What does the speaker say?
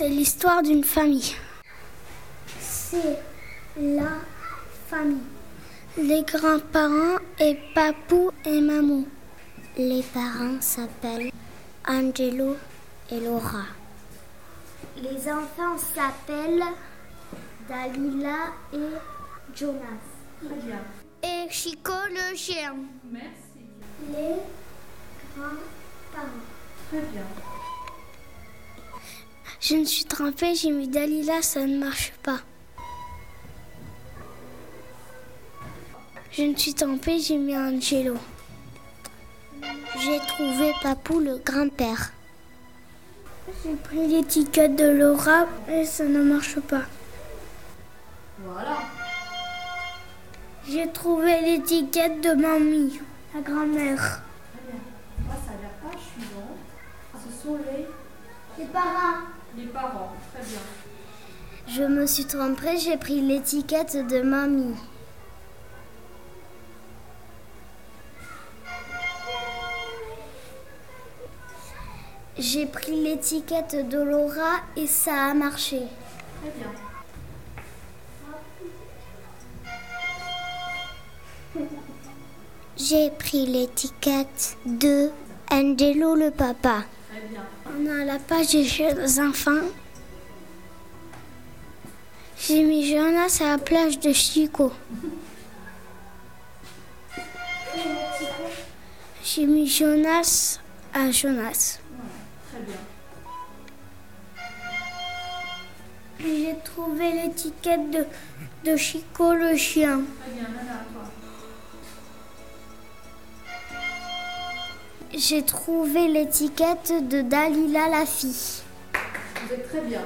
C'est l'histoire d'une famille. C'est la famille. Les grands-parents et papou et mamou. Les parents s'appellent Angelo et Laura. Les enfants s'appellent Dalila et Jonas. Et Chico le chien. Merci. Les Je me suis trompée, j'ai mis Dalila, ça ne marche pas. Je me suis trompée, j'ai mis Angelo. J'ai trouvé Papou le grand-père. J'ai pris l'étiquette de Laura et ça ne marche pas. Voilà. J'ai trouvé l'étiquette de mamie, la grand-mère. À la page suivante, ce sont les, Les parents. Les parents. Très bien. Je me suis trompée, j'ai pris l'étiquette de mamie. J'ai pris l'étiquette de Laura et ça a marché. Très bien. J'ai pris l'étiquette de Angelo le papa. On à la page des jeux enfants. J'ai mis Jonas à la plage de Chico. J'ai mis Jonas à Jonas. J'ai trouvé l'étiquette de, de Chico le chien. J'ai trouvé l'étiquette de Dalila la fille. Très bien.